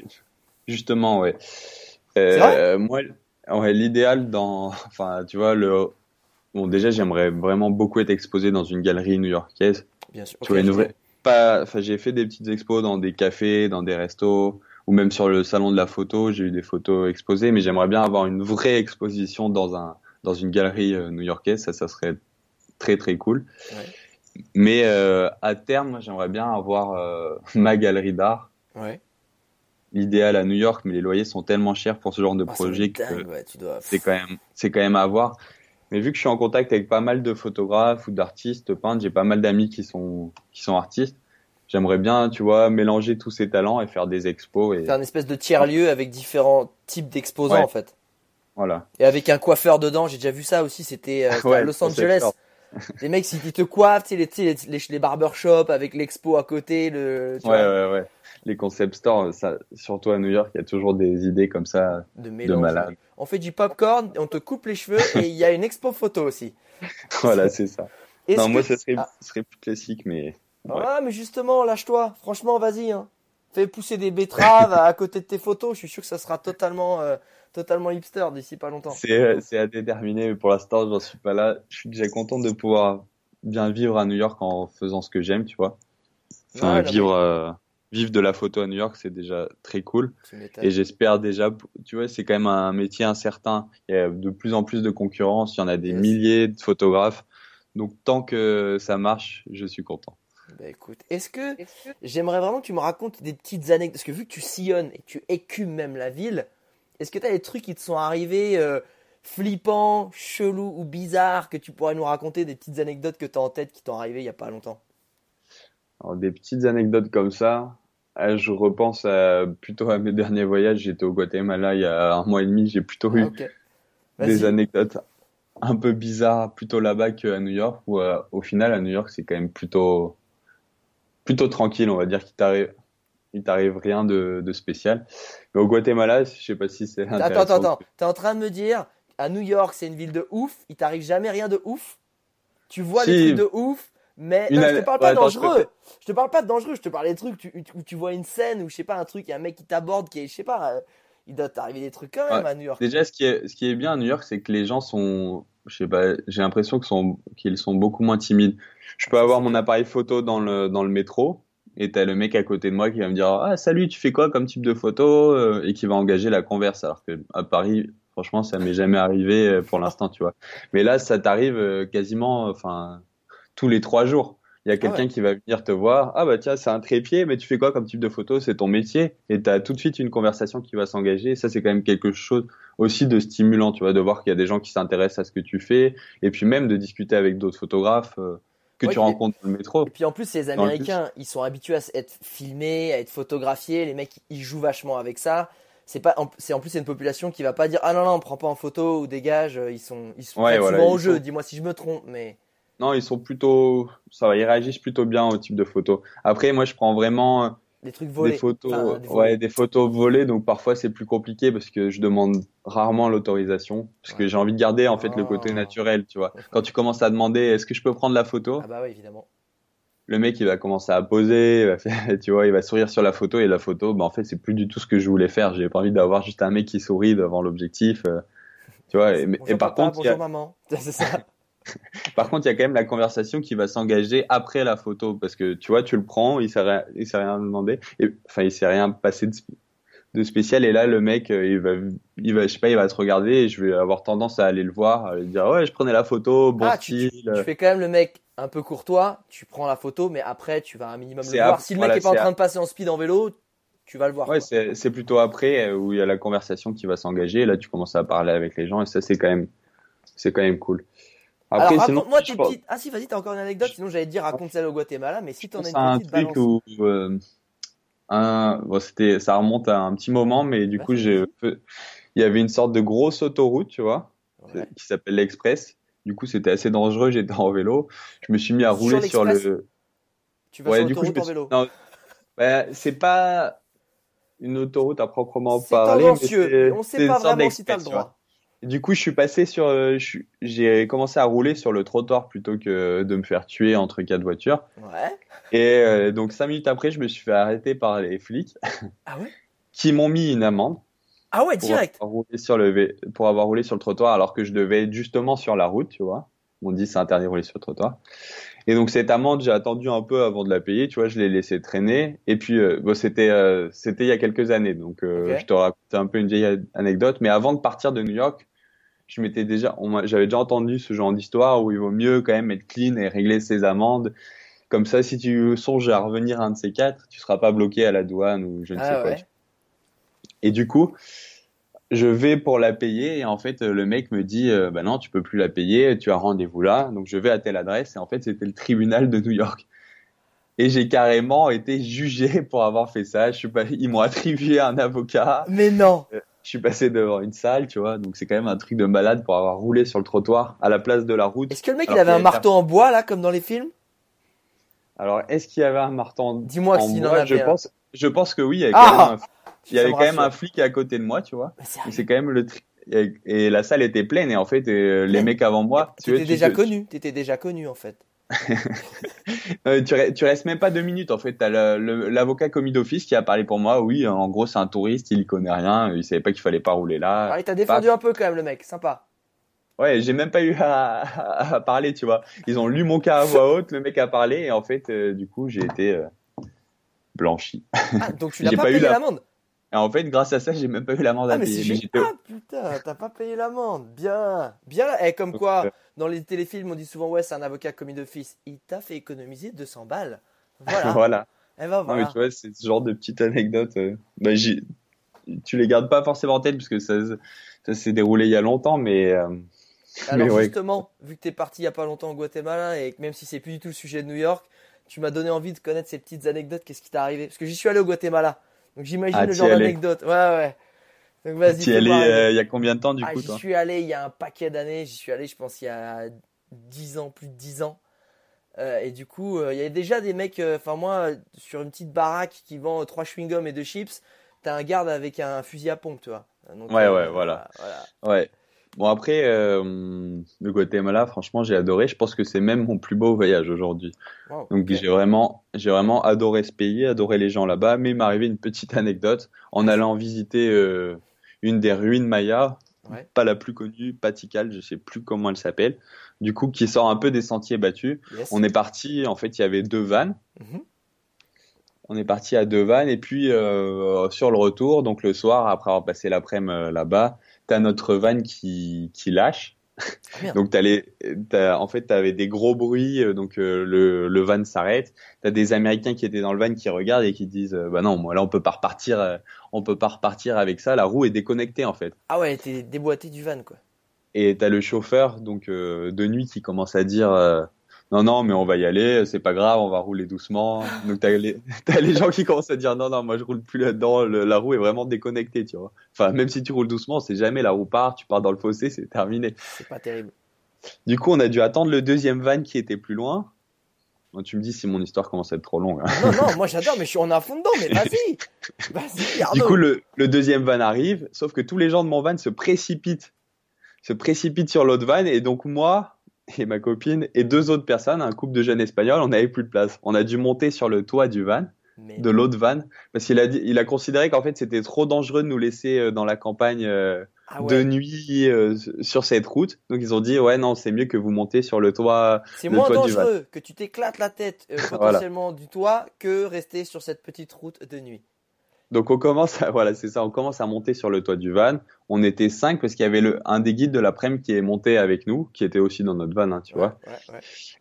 justement, ouais. Euh, moi, ouais, l'idéal dans, enfin, tu vois, le bon, déjà, j'aimerais vraiment beaucoup être exposé dans une galerie new-yorkaise. Bien sûr. Tu vois, une vraie, pas, enfin, j'ai fait des petites expos dans des cafés, dans des restos, ou même sur le salon de la photo, j'ai eu des photos exposées, mais j'aimerais bien avoir une vraie exposition dans un, dans une galerie euh, new-yorkaise, ça, ça serait très très cool. Ouais. Mais euh, à terme, j'aimerais bien avoir euh, ma galerie d'art. Ouais. L'idéal à New York, mais les loyers sont tellement chers pour ce genre de Ah, projet que ouais, dois. c'est quand même c'est quand même à voir. Mais vu que je suis en contact avec pas mal de photographes ou d'artistes peintres, j'ai pas mal d'amis qui sont qui sont artistes. J'aimerais bien, tu vois, mélanger tous ces talents et faire des expos et Faire une espèce de tiers-lieu avec différents types d'exposants Ouais. en fait. voilà. Et avec un coiffeur dedans, j'ai déjà vu ça aussi, c'était euh, à Los Angeles. Les mecs, ils te coiffent, tu sais, les, les, les, les barbershops avec l'expo à côté, le, tu Ouais, vois, ouais, ouais. Les concept stores, ça, surtout à New York, il y a toujours des idées comme ça de de mélange. On fait du popcorn, on te coupe les cheveux et il y a une expo photo aussi. voilà, c'est ça. Est-ce Non, moi, ça serait, Ah. serait plus classique, mais Ouais. Ah, mais justement, lâche-toi. Franchement, vas-y. Hein. Fais pousser des betteraves à côté de tes photos. Je suis sûr que ça sera totalement, euh, totalement hipster d'ici pas longtemps. c'est, c'est à déterminer. Mais pour l'instant, j'en suis pas là. Je suis déjà content de pouvoir bien vivre à New York en faisant ce que j'aime, tu vois. Enfin, Ouais, vivre, euh, vivre de la photo à New York, c'est déjà très cool. Et j'espère déjà, tu vois, c'est quand même un métier incertain. Il y a de plus en plus de concurrence. Il y en a des Yes. milliers de photographes. Donc, tant que ça marche, je suis content. Bah écoute, est-ce que j'aimerais vraiment que tu me racontes des petites anecdotes? Parce que vu que tu sillonnes et que tu écumes même la ville, est-ce que tu as des trucs qui te sont arrivés euh, flippants, chelous ou bizarres que tu pourrais nous raconter Des petites anecdotes que tu as en tête qui t'ont arrivé il y a pas longtemps? Alors, des petites anecdotes comme ça. Euh, Je repense à, plutôt à mes derniers voyages. J'étais au Guatemala il y a un mois et demi. J'ai plutôt Ah, eu des anecdotes un peu bizarres plutôt là-bas qu'à New York. Où euh, au final, à New York, c'est quand même plutôt plutôt tranquille. On va dire qu'il t'arrive il t'arrive rien de, de spécial. Mais au Guatemala, je sais pas si c'est Attends, intéressant. attends, attends. T'es en train de me dire, à New York, c'est une ville de ouf, il t'arrive jamais rien de ouf? Tu vois des Si. trucs de ouf, mais non, je te parle Ouais, pas attends, je dangereux. Je te parle pas de dangereux, je te parle des trucs tu- où tu vois une scène où je sais pas un truc, il y a un mec qui t'aborde qui est, je sais pas, euh, il doit t'arriver des trucs quand même Ouais. à New York. Déjà, ce qui est, ce qui est bien à New York, c'est que les gens sont, je sais pas, j'ai l'impression qu'ils sont, qu'ils sont beaucoup moins timides. Je peux avoir mon appareil photo dans le, dans le métro, et t'as le mec à côté de moi qui va me dire, ah, salut, tu fais quoi comme type de photo, euh, et qui va engager la converse. Alors que à Paris, franchement, ça m'est jamais arrivé euh, pour l'instant, tu vois. Mais là, ça t'arrive quasiment, enfin, tous les trois jours. Il y a quelqu'un ouais. qui va venir te voir. Ah bah tiens, c'est un trépied, mais tu fais quoi comme type de photo? C'est ton métier. Et t'as tout de suite une conversation qui va s'engager. Et ça, c'est quand même quelque chose aussi de stimulant, tu vois, de voir qu'il y a des gens qui s'intéressent à ce que tu fais. Et puis même de discuter avec d'autres photographes euh, que Ouais, tu rencontres dans le métro. Et puis en plus, les Américains, ils sont habitués à être filmés, à être photographiés. Les mecs, ils jouent vachement avec ça. C'est pas, c'est en plus c'est une population qui va pas dire ah non non, on prend pas en photo ou dégage. Ils sont, ils sont Ouais, prêtent voilà, souvent au jeu. sont- Dis-moi si je me trompe, mais Non, ils sont plutôt, ça va, ils réagissent plutôt bien au type de photo. Après, moi, je prends vraiment euh, des trucs volés. des photos, Enfin, des volés. ouais, des photos volées, donc parfois c'est plus compliqué parce que je demande rarement l'autorisation parce que Ouais. j'ai envie de garder en fait le côté naturel, tu vois. Quand tu commences à demander est-ce que je peux prendre la photo, Ah bah oui, évidemment. le mec il va commencer à poser, il va faire- tu vois, il va sourire sur la photo et la photo, bah en fait c'est plus du tout ce que je voulais faire. J'ai pas envie d'avoir juste un mec qui sourit devant l'objectif, euh, tu vois. Et, mais- Bonjour et par papa, contre, a- maman. C'est ça. Par contre, il y a quand même la conversation qui va s'engager après la photo parce que tu vois, tu le prends, il s'est rien, il s'est rien demandé, et enfin il s'est rien passé de, sp- de spécial et là le mec euh, il va, il va, je sais pas, il va te regarder et je vais avoir tendance à aller le voir, à lui dire ouais je prenais la photo, bon ah, tu, style. tu- tu fais quand même le mec un peu courtois. Tu prends la photo, mais après tu vas un minimum le voir. Si le voilà, mec est pas en train de passer en speed en vélo, tu vas le voir. Ouais, c'est plutôt après euh, où il y a la conversation qui va s'engager. Et là, tu commences à parler avec les gens et ça, c'est quand même, c'est quand même cool. Après, Alors sinon, je tes pense- petites. Ah si, vas-y, t'as encore une anecdote. Sinon j'allais te dire raconte celle au Guatemala, mais si t'en as un une petite, truc balance. où euh, un, bon, c'était, ça remonte à un petit moment, mais du Ouais, coup, j'ai, il y avait une sorte de grosse autoroute, tu vois, Ouais. qui s'appelle l'Express. Du coup, c'était assez dangereux. J'étais en vélo. Je me suis mis à rouler sur le. Tu vas Ouais, sur du coup, je me en suis- vélo. bah, c'est pas une autoroute à proprement parler, c'est- On sait pas vraiment si t'as le droit. Du coup, je suis passé sur, euh, j'ai commencé à rouler sur le trottoir plutôt que de me faire tuer entre quatre voitures. Ouais. Et euh, donc cinq minutes après, je me suis fait arrêter par les flics Ah ouais? qui m'ont mis une amende Ah ouais, pour direct. avoir roulé sur le pour avoir roulé sur le trottoir alors que je devais être justement sur la route, tu vois. m'ont dit c'est interdit de rouler sur le trottoir. Et donc cette amende, j'ai attendu un peu avant de la payer, tu vois, je l'ai laissé traîner. Et puis euh, bon, c'était euh, c'était il y a quelques années, donc euh, je te raconte un peu une vieille anecdote. Mais avant de partir de New York, je m'étais déjà, j'avais déjà entendu ce genre d'histoire où il vaut mieux quand même être clean et régler ses amendes. Comme ça, si tu songes à revenir un de ces quatre, tu seras pas bloqué à la douane ou je ne ah sais quoi. Et du coup, je vais pour la payer et en fait le mec me dit euh, bah non tu peux plus la payer tu as rendez-vous là. Donc je vais à telle adresse et en fait c'était le tribunal de New York. Et j'ai carrément été jugé pour avoir fait ça. Je suis pas ils m'ont attribué un avocat. Mais non. Euh, je suis passé devant une salle tu vois donc c'est quand même un truc de malade pour avoir roulé sur le trottoir à la place de la route est-ce que le mec il avait un marteau en bois là comme dans les films? Alors est-ce qu'il y avait un marteau en, dis-moi s'il en avait je pense je pense que oui il y avait ah il y avait quand même un flic à côté de moi, tu vois. c'est quand même le et la salle était pleine et en fait euh, les mecs avant moi. Tu étais déjà connu. Tu étais déjà connu en fait. Tu, tu restes même pas deux minutes en fait. T'as l'avocat commis d'office qui a parlé pour moi. Oui, en gros c'est un touriste, il connaît rien, il savait pas qu'il fallait pas rouler là. Ah, il t'a défendu un peu quand même le mec, sympa. Ouais, j'ai même pas eu à, parler, tu vois. Ils ont lu mon cas à voix haute, le mec a parlé et en fait euh, du coup j'ai été euh, blanchi. Ah, donc tu n'as pas, payé l'amende? En fait, grâce à ça, j'ai même pas eu l'amende ah, à payer. ah putain, t'as pas payé l'amende. Bien. Bien là. Et comme quoi, dans les téléfilms, on dit souvent, ouais, c'est un avocat commis d'office. Il t'a fait économiser 200 balles. Voilà. voilà. Et eh ben, voilà. Non, mais tu vois, c'est ce genre de petites anecdotes. Euh, bah, tu les gardes pas forcément en tête parce que ça, ça s'est déroulé il y a longtemps, mais. Euh, Alors justement, vu que t'es parti il y a pas longtemps au Guatemala et que même si c'est plus du tout le sujet de New York, tu m'as donné envie de connaître ces petites anecdotes. Qu'est-ce qui t'est arrivé? Parce que j'y suis allé au Guatemala. Donc j'imagine ah, le genre d'anecdote. Ouais, ouais. Donc vas-y. Tu allé euh, il y a combien de temps du ah, coup J'y suis allé il y a un paquet d'années. J'y suis allé, je pense, il y a 10 ans, plus de 10 ans. Euh, et du coup, euh, il y avait déjà des mecs, enfin moi, sur une petite baraque qui vend trois chewing-gums et deux chips, t'as un garde avec un fusil à pompe, tu vois. ouais, ouais, voilà. voilà. Ouais. Bon après, euh, le Guatemala, franchement, j'ai adoré. Je pense que c'est même mon plus beau voyage aujourd'hui. Donc j'ai vraiment, j'ai vraiment adoré ce pays, adoré les gens là-bas. Mais il m'est arrivé une petite anecdote en allant visiter euh, une des ruines mayas, pas la plus connue, Patikal, je sais plus comment elle s'appelle. Du coup, qui sort un peu des sentiers battus. On est parti. En fait, il y avait deux vannes. Mhm. On est parti à deux vannes et puis euh, sur le retour, donc le soir après avoir passé l'après-midi euh, là-bas, t'as notre van qui, qui lâche. Ah, donc t'as les, t'as, en fait t'avais des gros bruits, euh, donc euh, le, le van s'arrête. T'as des Américains qui étaient dans le van qui regardent et qui disent, euh, bah non, moi là on peut pas repartir, on peut pas repartir avec ça. La roue est déconnectée en fait. Ah ouais, t'es déboîté du van quoi. Et t'as le chauffeur donc de nuit qui commence à dire non, non, mais on va y aller, c'est pas grave, on va rouler doucement. Donc t'as les, as les gens qui commencent à dire non, non, moi je roule plus là-dedans, la roue est vraiment déconnectée, tu vois. Enfin, même si tu roules doucement, c'est jamais la roue part, tu pars dans le fossé, c'est terminé. C'est pas terrible. Du coup, on a dû attendre le deuxième van qui était plus loin. tu me dis si mon histoire commence à être trop longue. Hein. Non, non, moi j'adore, mais je suis en a fond dedans, mais vas-y. vas-y, Du coup, le, le deuxième van arrive, sauf que tous les gens de mon van se précipitent se précipitent sur l'autre van et donc moi et ma copine et deux autres personnes, un couple de jeunes espagnols, on n'avait plus de place. On a dû monter sur le toit du van, de l'autre van, parce qu'il a, dit, il a considéré qu'en fait c'était trop dangereux de nous laisser euh, dans la campagne euh, ah de nuit euh, sur cette route. Donc ils ont dit ouais non c'est mieux que vous montez sur le toit. C'est moins dangereux que tu t'éclates la tête potentiellement du toit que rester sur cette petite route de nuit. Donc on commence à, voilà, c'est ça, on commence à monter sur le toit du van. On était cinq parce qu'il y avait le, un des guides de l'après-midi qui est monté avec nous, qui était aussi dans notre van, hein, tu vois.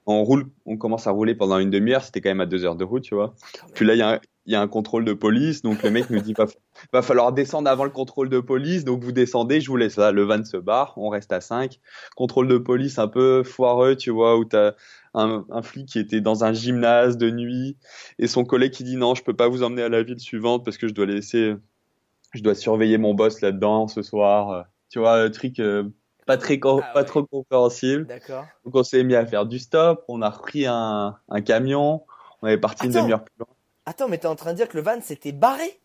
On roule, on commence à rouler pendant une demi-heure, c'était quand même à deux heures de route, tu vois. Puis là, il y a, y a un contrôle de police, donc le mec nous dit va, va falloir descendre avant le contrôle de police, donc vous descendez, je vous laisse là. Le van se barre, on reste à cinq. Contrôle de police un peu foireux, tu vois, où t'as un, un, flic qui était dans un gymnase de nuit et son collègue qui dit non, je peux pas vous emmener à la ville suivante parce que je dois laisser, je dois surveiller mon boss là-dedans ce soir. Tu vois, le truc euh, pas très ah pas trop compréhensible. D'accord. Donc on s'est mis à faire du stop, on a repris un, un camion, on avait parti une demi-heure plus loin. Attends, mais t'es en train de dire que le van s'était barré?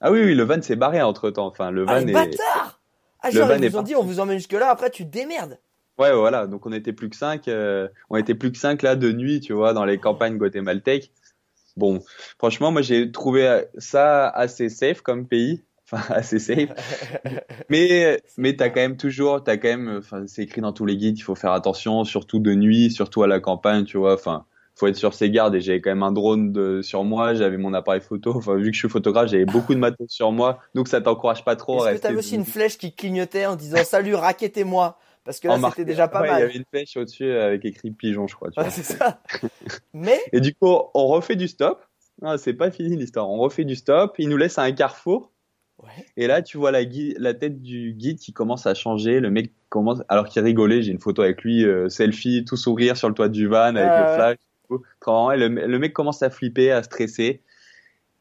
Ah oui, oui, le van s'est barré entre temps. Enfin, le ah, van est. bâtard Ah, genre, ils vous ont dit, on vous emmène jusque là, après tu démerdes. Ouais, voilà. Donc on était plus que cinq. Euh, on était plus que cinq là de nuit, tu vois, dans les campagnes guatémaltèques. Bon, franchement, moi j'ai trouvé ça assez safe comme pays. enfin assez safe. mais mais t'as quand même toujours, t'as quand même, enfin c'est écrit dans tous les guides, il faut faire attention, surtout de nuit, surtout à la campagne, tu vois. Enfin, faut être sur ses gardes. Et j'avais quand même un drone de, sur moi, j'avais mon appareil photo. Enfin, vu que je suis photographe, j'avais beaucoup de matos sur moi, donc ça t'encourage pas trop. Est-ce que t'avais aussi une flèche qui clignotait en disant salut, raquettez-moi parce que là, c'était déjà pas mal. Il y avait une flèche au-dessus avec écrit pigeon, je crois. c'est ça. Mais. Et du coup, on refait du stop. Non, c'est pas fini l'histoire. On refait du stop. Il nous laisse à un carrefour. Et là, tu vois la, la, tête du guide qui commence à changer. Le mec commence, alors qu'il rigolait, j'ai une photo avec lui, euh, selfie, tout sourire sur le toit du van avec le flash. Le, le, mec commence à flipper, à stresser.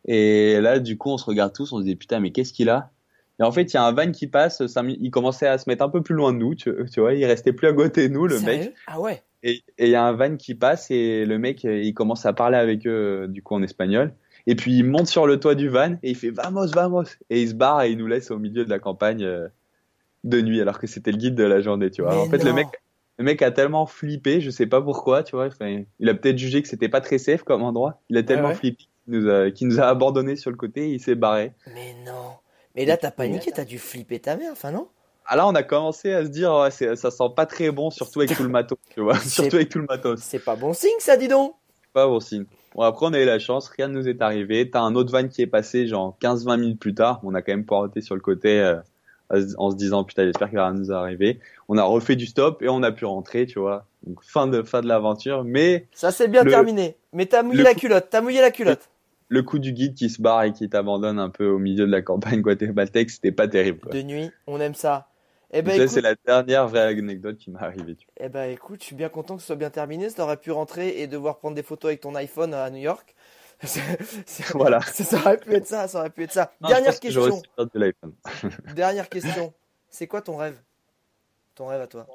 Et là, du coup, on se regarde tous, on se dit putain, mais qu'est-ce qu'il a? Et en fait, il y a un van qui passe, ça, il commençait à se mettre un peu plus loin de nous, tu, vois, il restait plus à côté de nous, le mec. Ah ouais. Et il y a un van qui passe et le mec, il commence à parler avec eux, du coup, en espagnol. Et puis il monte sur le toit du van et il fait vamos, vamos. Et il se barre et il nous laisse au milieu de la campagne euh, de nuit alors que c'était le guide de la journée, tu vois. en fait, le mec, le mec a tellement flippé, je sais pas pourquoi, tu vois. il a peut-être jugé que c'était pas très safe comme endroit. Il a tellement flippé qu'il nous a, nous a abandonné sur le côté et il s'est barré. Mais non. Mais là, t'as paniqué, t'as dû flipper ta mère, enfin non? Ah là, on a commencé à se dire, ouais, ça sent pas très bon, surtout avec tout le matos, tu vois. surtout avec tout le matos. C'est pas bon signe, ça, dis donc. Pas bon signe. Bon, après, on a eu la chance, rien ne nous est arrivé. T'as un autre van qui est passé, genre 15-20 minutes plus tard. On a quand même porté sur le côté euh, en se disant, putain, j'espère qu'il va rien nous arriver. On a refait du stop et on a pu rentrer, tu vois. Donc, fin de, fin de l'aventure. Mais. Ça s'est bien terminé. Mais t'as mouillé la culotte. T'as mouillé la culotte. Le, coup du guide qui se barre et qui t'abandonne un peu au milieu de la campagne guatémaltèque, c'était pas terrible. Quoi. De nuit, on aime ça. Eh ben, c'est la dernière vraie anecdote qui m'est arrivée. Tu Eh ben, écoute, je suis bien content que ce soit bien terminé. Ça aurait pu rentrer et devoir prendre des photos avec ton iPhone à New York. voilà. Ça, aurait pu être ça, ça aurait pu être ça. dernière question. dernière question. C'est quoi ton rêve? Ton rêve à toi?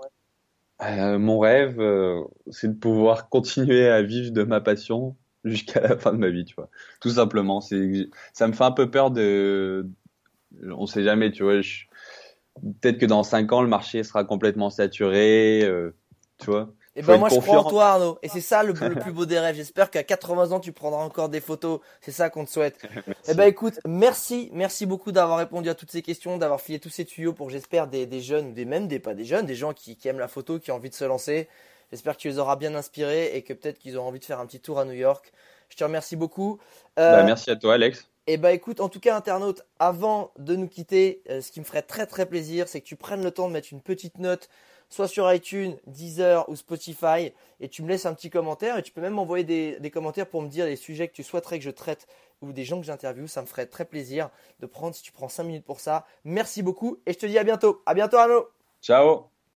Euh, Mon rêve, euh, c'est de pouvoir continuer à vivre de ma passion jusqu'à la fin de ma vie, tu vois. Tout simplement. C'est, ça me fait un peu peur de, on sait jamais, tu vois. Je peut-être que dans 5 ans, le marché sera complètement saturé, euh, tu vois. Et eh ben moi je crois en toi Arnaud et c'est ça le, plus beau des rêves. J'espère qu'à 80 ans tu prendras encore des photos. C'est ça qu'on te souhaite. Eh ben écoute, merci, merci beaucoup d'avoir répondu à toutes ces questions, d'avoir filé tous ces tuyaux pour j'espère des, des, jeunes ou des même des pas des jeunes, des gens qui, qui aiment la photo, qui ont envie de se lancer. J'espère que tu les auras bien inspirés et que peut-être qu'ils auront envie de faire un petit tour à New York. Je te remercie beaucoup. Euh, bah, merci à toi Alex. Et eh bah écoute, en tout cas internaute, avant de nous quitter, euh, ce qui me ferait très très plaisir, c'est que tu prennes le temps de mettre une petite note, soit sur iTunes, Deezer ou Spotify, et tu me laisses un petit commentaire, et tu peux même m'envoyer des, commentaires pour me dire les sujets que tu souhaiterais que je traite ou des gens que j'interviewe, ça me ferait très plaisir de prendre si tu prends 5 minutes pour ça. Merci beaucoup, et je te dis à bientôt. À bientôt Arnaud Ciao